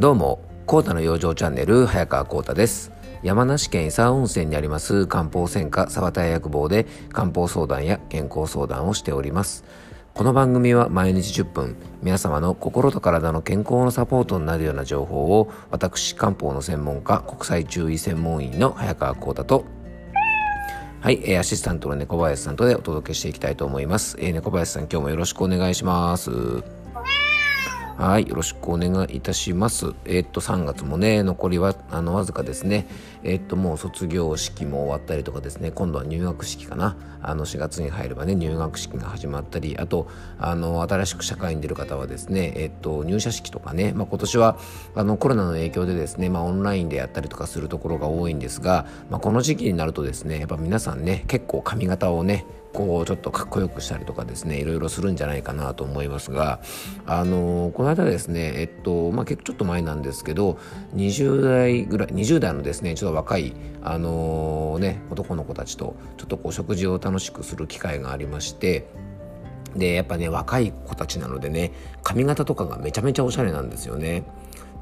どうも、コータの養生チャンネル、早川コータです。山梨県伊佐温泉にあります漢方専科沢田屋薬房で漢方相談や健康相談をしております。この番組は毎日10分、皆様の心と体の健康のサポートになるような情報を、私、漢方の専門家、国際中医専門医の早川コータと、はい、アシスタントの猫林さんとでお届けしていきたいと思います。えー、猫林さん、今日もよろしくお願いします。はい、よろしくお願いいたします。えー、っと、3月もね、残りは、あの、わずかですね。え、っと、もう卒業式も終わったりとかですね、今度は入学式かな。あの、4月に入ればね、入学式が始まったり、あと、あの、新しく社会に出る方はですね、え、っと、入社式とかね、まあ、今年は、あの、コロナの影響でですね、まあ、オンラインでやったりとかするところが多いんですが、まあ、この時期になるとですね、やっぱ皆さんね、結構髪型をね、こうちょっとかっこよくしたりとかですねいろいろするんじゃないかなと思いますがあのこの間ですねえっとまあ結構ちょっと前なんですけど20代ぐらい20代のですねちょっと若いあのね男の子たちとちょっとこう食事を楽しくする機会がありましてでやっぱね若い子たちなのでね髪型とかがめちゃめちゃおしゃれなんですよね。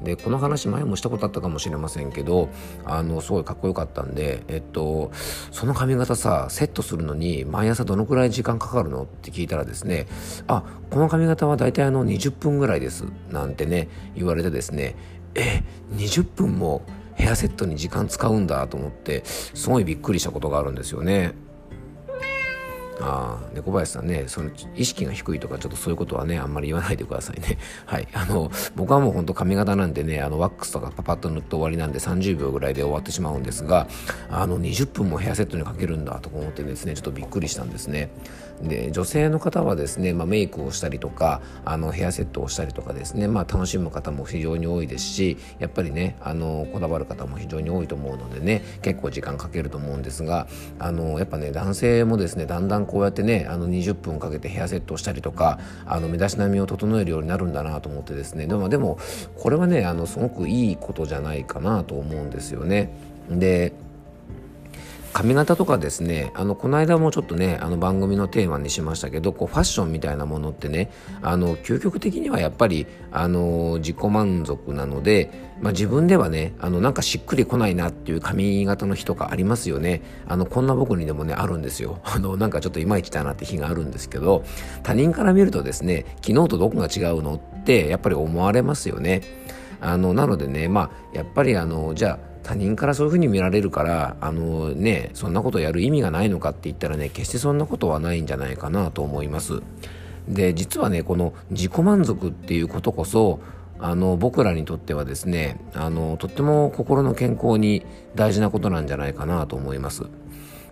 でこの話前もしたことあったかもしれませんけどあのすごいかっこよかったんで、えっと、その髪型さセットするのに毎朝どのくらい時間かかるのって聞いたらですねあこの髪型は大体あの20分ぐらいですなんてね言われてですねえ20分もヘアセットに時間使うんだと思ってすごいびっくりしたことがあるんですよね。ああ猫林さんねその意識が低いとかちょっとそういうことはねあんまり言わないでくださいね。はいあの僕はもうほんと髪型なんでねあのワックスとかパパッと塗って終わりなんで30秒ぐらいで終わってしまうんですがあの20分もヘアセットにかけるんだと思ってですねちょっとびっくりしたんですね。で女性の方はですね、まあ、メイクをしたりとかあのヘアセットをしたりとかですね、まあ、楽しむ方も非常に多いですしやっぱりねあのこだわる方も非常に多いと思うのでね結構時間かけると思うんですがあのやっぱね男性もですねだんだんこうやってねあの20分かけてヘアセットをしたりとかあの身だしなみを整えるようになるんだなと思ってですねでもでもこれはねあのすごくいいことじゃないかなと思うんですよね。で髪型とかですねあのこの間もちょっとねあの番組のテーマにしましたけどこうファッションみたいなものってねあの究極的にはやっぱりあの自己満足なので、まあ、自分ではねあのなんかしっくりこないなっていう髪型の日とかありますよね。あのこんな僕にでもねあるんですよ。あのなんかちょっといまいちだなって日があるんですけど他人から見るとですね昨日とどこが違うのってやっぱり思われますよね。あのなのでねまあやっぱりあのじゃあ他人からそういうふうに見られるからあのねそんなことやる意味がないのかって言ったらね決してそんなことはないんじゃないかなと思います。で実はねこの自己満足っていうことこそあの僕らにとってはですねあのとっても心の健康に大事なことなんじゃないかなと思います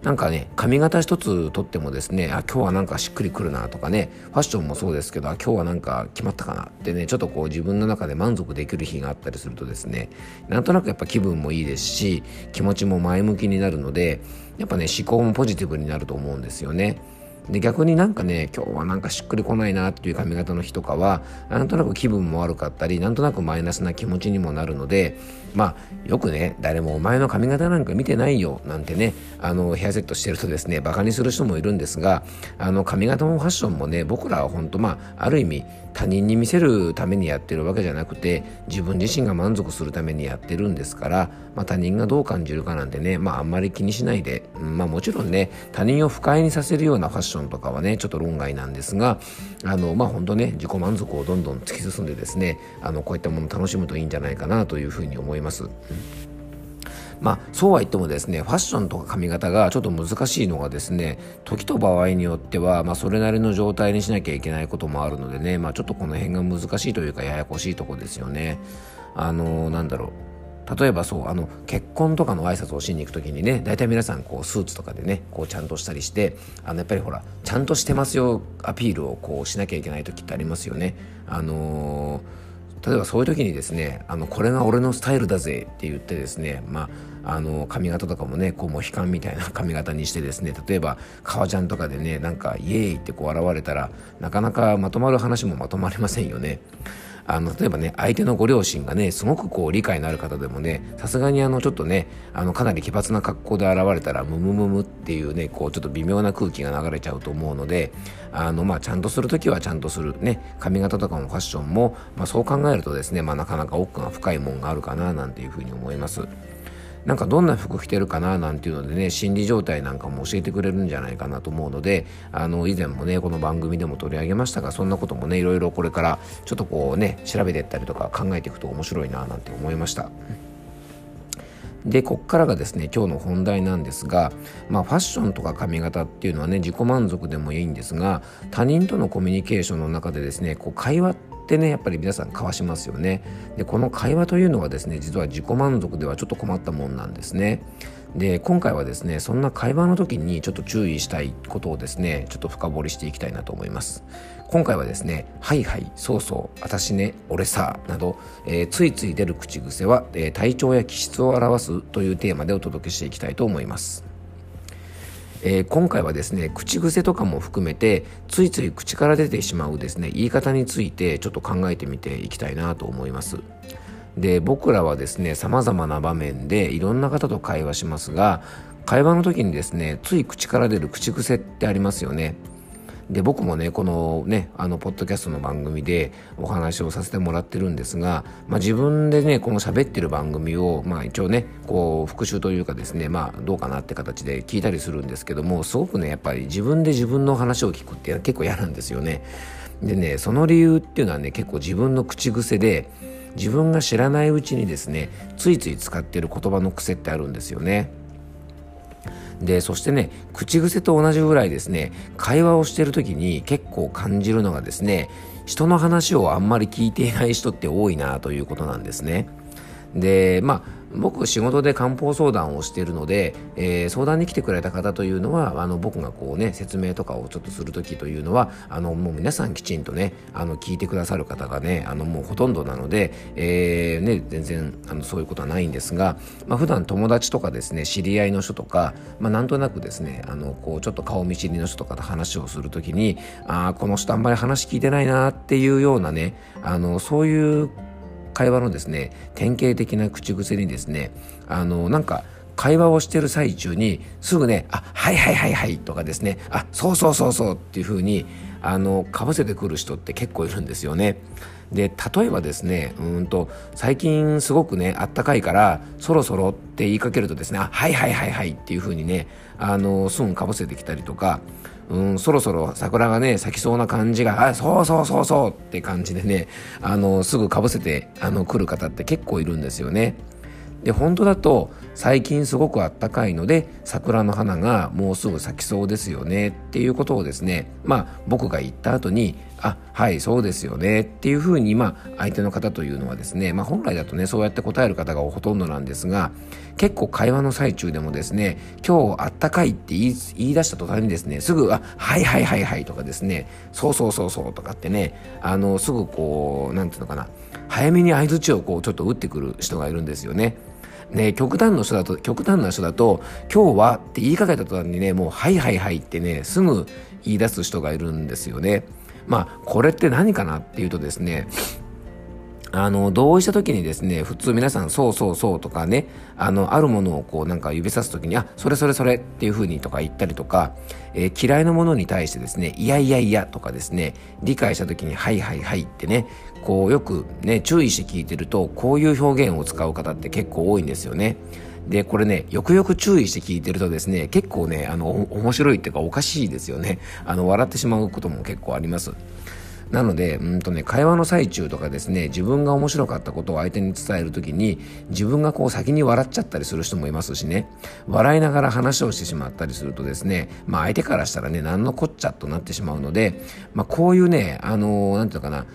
なんかね髪型一つとってもですねあ今日はなんかしっくりくるなとかねファッションもそうですけど今日はなんか決まったかなってねちょっとこう自分の中で満足できる日があったりするとですねなんとなくやっぱ気分もいいですし気持ちも前向きになるのでやっぱね思考もポジティブになると思うんですよね。で逆になんかね今日はなんかしっくりこないなっていう髪型の日とかはなんとなく気分も悪かったりなんとなくマイナスな気持ちにもなるのでまあよくね誰もお前の髪型なんか見てないよなんてねあのヘアセットしてるとですねバカにする人もいるんですがあの髪型もファッションもね僕らは本当まあある意味他人に見せるためにやってるわけじゃなくて自分自身が満足するためにやってるんですから、まあ、他人がどう感じるかなんてね、まあ、あんまり気にしないで、まあ、もちろんね他人を不快にさせるようなファッションとかはねちょっと論外なんですがあのまあ本当ね自己満足をどんどん突き進んでですねあのこういったもの楽しむといいんじゃないかなというふうに思います。まあ、そうは言ってもですねファッションとか髪型がちょっと難しいのがですね時と場合によっては、まあ、それなりの状態にしなきゃいけないこともあるのでね、まあ、ちょっとこの辺が難しいというかややこしいとこですよね。あのー、なんだろう例えばそうあの結婚とかの挨拶をしに行く時にね大体皆さんこうスーツとかでねこうちゃんとしたりしてあのやっぱりほらちゃんとしてますよアピールをこうしなきゃいけない時ってありますよね。あのー例えばそういう時にですねあのこれが俺のスタイルだぜって言ってですねまああの髪型とかもねこうモヒカンみたいな髪型にしてですね例えば革ジャンとかでねなんかイエーイってこう現れたらなかなかまとまる話もまとまりませんよねあの例えばね相手のご両親がねすごくこう理解のある方でもねさすがにあのちょっとねあのかなり奇抜な格好で現れたらムムムムっていうねこうちょっと微妙な空気が流れちゃうと思うのであのまあちゃんとする時はちゃんとするね髪型とかもファッションも、まあ、そう考えるとですね、まあ、なかなか奥が深いもんがあるかななんていうふうに思います。なんかどんな服着てるかななんていうのでね心理状態なんかも教えてくれるんじゃないかなと思うのであの以前もねこの番組でも取り上げましたがそんなこともねいろいろこれからちょっとこうね調べていったりとか考えていくと面白いななんて思いました。でこっからがですね今日の本題なんですが、まあ、ファッションとか髪型っていうのはね自己満足でもいいんですが他人とのコミュニケーションの中でですねこう会話ってねやっぱり皆さん交わしますよね。でこの会話というのはですね実は自己満足ではちょっと困ったもんなんですね。で今回はですねそんな会話の時にちょっと注意したいことをですねちょっと深掘りしていきたいなと思います。今回はですね「はいはいそうそう私ね俺さ」など、えー、ついつい出る口癖は、えー、体調や気質を表すというテーマでお届けしていきたいと思います。えー、今回はですね口癖とかも含めてついつい口から出てしまうですね言い方についてちょっと考えてみていきたいなと思います。で僕らはですね様々な場面でいろんな方と会話しますが会話の時にですねつい口から出る口癖ってありますよね。で僕もねこのねあのポッドキャストの番組でお話をさせてもらってるんですが、まあ、自分でねこの喋ってる番組を、まあ、一応ねこう復習というかですねまあどうかなって形で聞いたりするんですけどもすごくねやっぱり自分で自分の話を聞くって結構嫌なんですよね。でねその理由っていうのはね結構自分の口癖で自分が知らないうちにですねついつい使ってる言葉の癖ってあるんですよね。でそしてね口癖と同じぐらいですね会話をしてる時に結構感じるのがですね人の話をあんまり聞いていない人って多いなということなんですね。でまあ僕仕事で漢方相談をしているので、えー、相談に来てくれた方というのはあの僕がこうね説明とかをちょっとする時というのはあのもう皆さんきちんとねあの聞いてくださる方がねあのもうほとんどなので、えー、ね、全然あのそういうことはないんですが、まあ、普段友達とかですね知り合いの人とか、まあ、なんとなくですねあのこうちょっと顔見知りの人とかと話をする時にああこの人あんまり話聞いてないなっていうようなねあのそういう会話のですね典型的な口癖にですねあのなんか会話をしてる最中にすぐね「あはいはいはいはい」とかですね「あそうそうそうそう」っていうふうにあのかぶせてくる人って結構いるんですよね。で例えばですねうんと最近すごくねあったかいからそろそろって言いかけるとですね「あはいはいはいはい」っていうふうにねあのすぐかぶせてきたりとかうん、そろそろ桜がね咲きそうな感じがあそうそうそうそうって感じでねあのすぐかぶせてあの来る方って結構いるんですよね。で本当だと最近すごくあったかいので桜の花がもうすぐ咲きそうですよねっていうことをですねまあ僕が言った後にあはいそうですよねっていうふうにまあ相手の方というのはですねまあ本来だとねそうやって答える方がほとんどなんですが結構会話の最中でもですね今日あったかいって言い言い出した途端にですねすぐあはいはいはいはいとかですねそうそうそうそうとかってねあのすぐこうなんていうのかな早めに相づちをこうちょっと打ってくる人がいるんですよね。ね、極端の人だと、極端な人だと、今日はって言いかけた途端にね、もう、はいはいはいってね、すぐ言い出す人がいるんですよね。まあ、これって何かなっていうとですね、あの、同意した時にですね、普通皆さん、そうそうそうとかね、あの、あるものをこうなんか指さす時に、あ、それそれそれっていう風にとか言ったりとか、えー、嫌いなものに対してですね、いやいやいやとかですね、理解した時に、はいはいはいってね、こうよくね、注意して聞いてると、こういう表現を使う方って結構多いんですよね。で、これね、よくよく注意して聞いてるとですね、結構ね、あの、面白いっていうかおかしいですよね。あの、笑ってしまうことも結構あります。なので、うんとね、会話の最中とかですね、自分が面白かったことを相手に伝えるときに、自分がこう先に笑っちゃったりする人もいますしね、笑いながら話をしてしまったりするとですね、まあ相手からしたらね、何のこっちゃとなってしまうので、まあこういうね、あのー、なんていうのかな、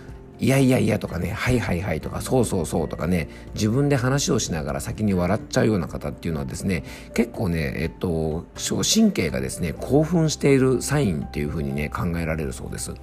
いやいやいやとかね、はいはいはいとか、そうそうそうとかね、自分で話をしながら先に笑っちゃうような方っていうのはですね、結構ね、えっと、神経がですね、興奮しているサインっていうふうにね、考えられるそうです。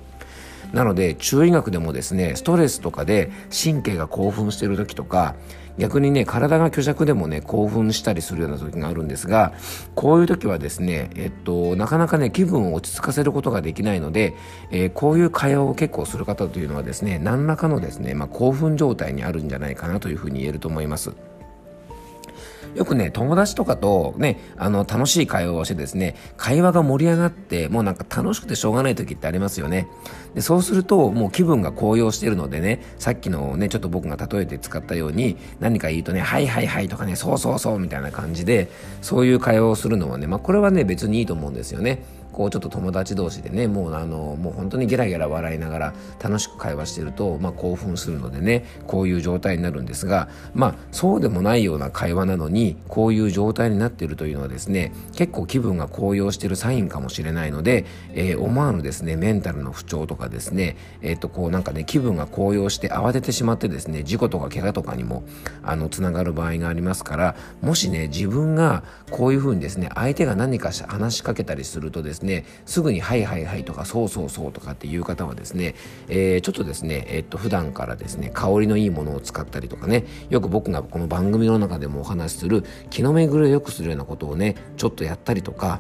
なので中医学でもですねストレスとかで神経が興奮してる時とか逆にね体が虚弱でもね興奮したりするような時があるんですがこういう時はですねえっとなかなかね気分を落ち着かせることができないので、えー、こういう会話を結構する方というのはですね何らかのですね、まあ、興奮状態にあるんじゃないかなというふうに言えると思います。よくね、友達とかとね、あの、楽しい会話をしてですね、会話が盛り上がって、もうなんか楽しくてしょうがない時ってありますよね。で、そうすると、もう気分が高揚してるのでね、さっきのね、ちょっと僕が例えて使ったように、何か言うとね、はいはいはいとかね、そうそうそうみたいな感じで、そういう会話をするのはね、まあこれはね、別にいいと思うんですよね。こうちょっと友達同士でねもうあのもう本当にゲラゲラ笑いながら楽しく会話してると、まあ、興奮するのでねこういう状態になるんですがまあそうでもないような会話なのにこういう状態になっているというのはですね結構気分が高揚してるサインかもしれないので、えー、思わぬですねメンタルの不調とかですねえっ、とこうなんかね気分が高揚して慌ててしまってですね事故とか怪我とかにもあのつながる場合がありますからもしね自分がこういうふうにですね相手が何か話しかけたりするとですねねすぐに「はいはいはい」とか「そうそうそう」とかっていう方はですね、えー、ちょっとですね、えー、っと普段からですね香りのいいものを使ったりとかねよく僕がこの番組の中でもお話しする気の巡りを良くするようなことをねちょっとやったりとか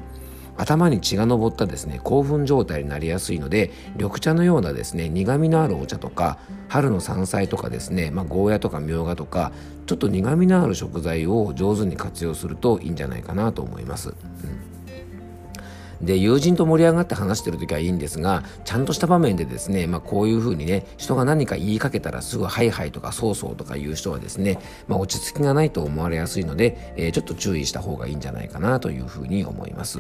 頭に血が上ったですね興奮状態になりやすいので緑茶のようなですね苦みのあるお茶とか春の山菜とかですね、まあ、ゴーヤとかみょうがとかちょっと苦みのある食材を上手に活用するといいんじゃないかなと思います。うんで友人と盛り上がって話してる時はいいんですがちゃんとした場面でですね、まあ、こういうふうにね人が何か言いかけたらすぐ「はいはい」とか「そうそう」とか言う人はですね、まあ、落ち着きがないと思われやすいので、えー、ちょっと注意した方がいいんじゃないかなというふうに思います。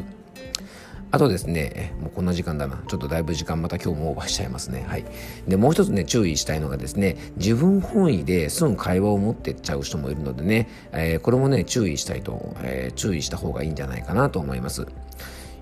あとですね、もうこんな時間だな。ちょっとだいぶ時間また今日もオーバーしちゃいますね。はい。で、もう一つね、注意したいのがですね、自分本位ですぐ会話を持ってっちゃう人もいるのでね、えー、これもね、注意したいと、えー、注意した方がいいんじゃないかなと思います。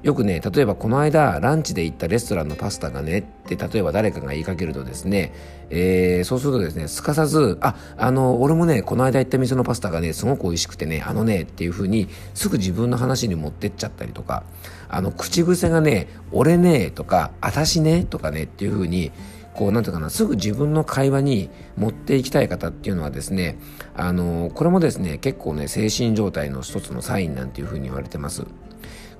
よくね例えばこの間ランチで行ったレストランのパスタがねって例えば誰かが言いかけるとですね、えー、そうするとですねすかさずああの俺もねこの間行った店のパスタがねすごく美味しくてねあのねっていう風にすぐ自分の話に持ってっちゃったりとかあの口癖がね俺ねとか私ねとかねっていう風にこう、なんていうかな、すぐ自分の会話に持っていきたい方っていうのはですね、あの、これもですね、結構ね、精神状態の一つのサインなんていうふうに言われてます。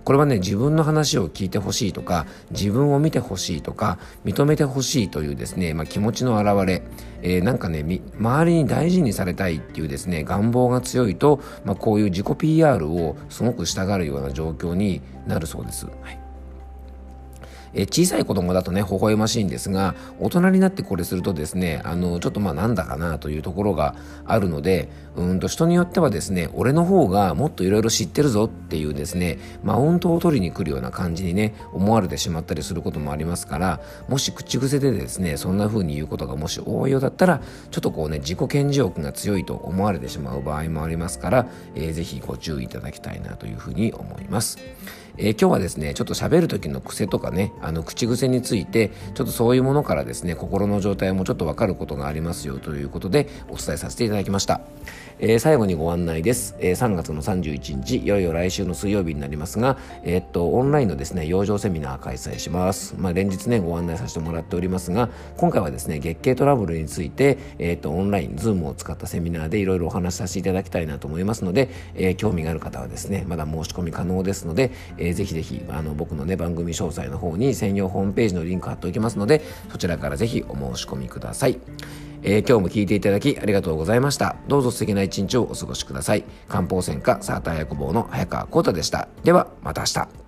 これはね自分の話を聞いてほしいとか自分を見てほしいとか認めてほしいというですね、まあ、気持ちの表れ、えー、なんかね周りに大事にされたいっていうですね願望が強いと、まあ、こういう自己 PR をすごくしたがるような状況になるそうです。はいえ小さい子供だとね、微笑ましいんですが、大人になってこれするとですね、あの、ちょっとまあなんだかなというところがあるので、うんと人によってはですね、俺の方がもっといろいろ知ってるぞっていうですね、マウントを取りに来るような感じにね、思われてしまったりすることもありますから、もし口癖でですね、そんな風に言うことがもし多いようだったら、ちょっとこうね、自己顕示欲が強いと思われてしまう場合もありますから、えー、ぜひご注意いただきたいなというふうに思います。えー、今日はですね、ちょっと喋る時の癖とかね、あの、口癖について、ちょっとそういうものからですね、心の状態もちょっとわかることがありますよということで、お伝えさせていただきました。えー、最後にご案内です、えー、3月の31日いよいよ来週の水曜日になりますが、えー、っとオンラインのですね養生セミナー開催します、まあ、連日ねご案内させてもらっておりますが今回はですね月経トラブルについて、えー、っとオンラインズームを使ったセミナーでいろいろお話しさせていただきたいなと思いますので、えー、興味がある方はですねまだ申し込み可能ですので、えー、ぜひぜひあの僕のね番組詳細の方に専用ホームページのリンク貼っておきますのでそちらからぜひお申し込みください。え、今日も聞いていただきありがとうございました。どうぞ素敵な一日をお過ごしください。漢方専科サーター役房の早川幸太でした。では、また明日。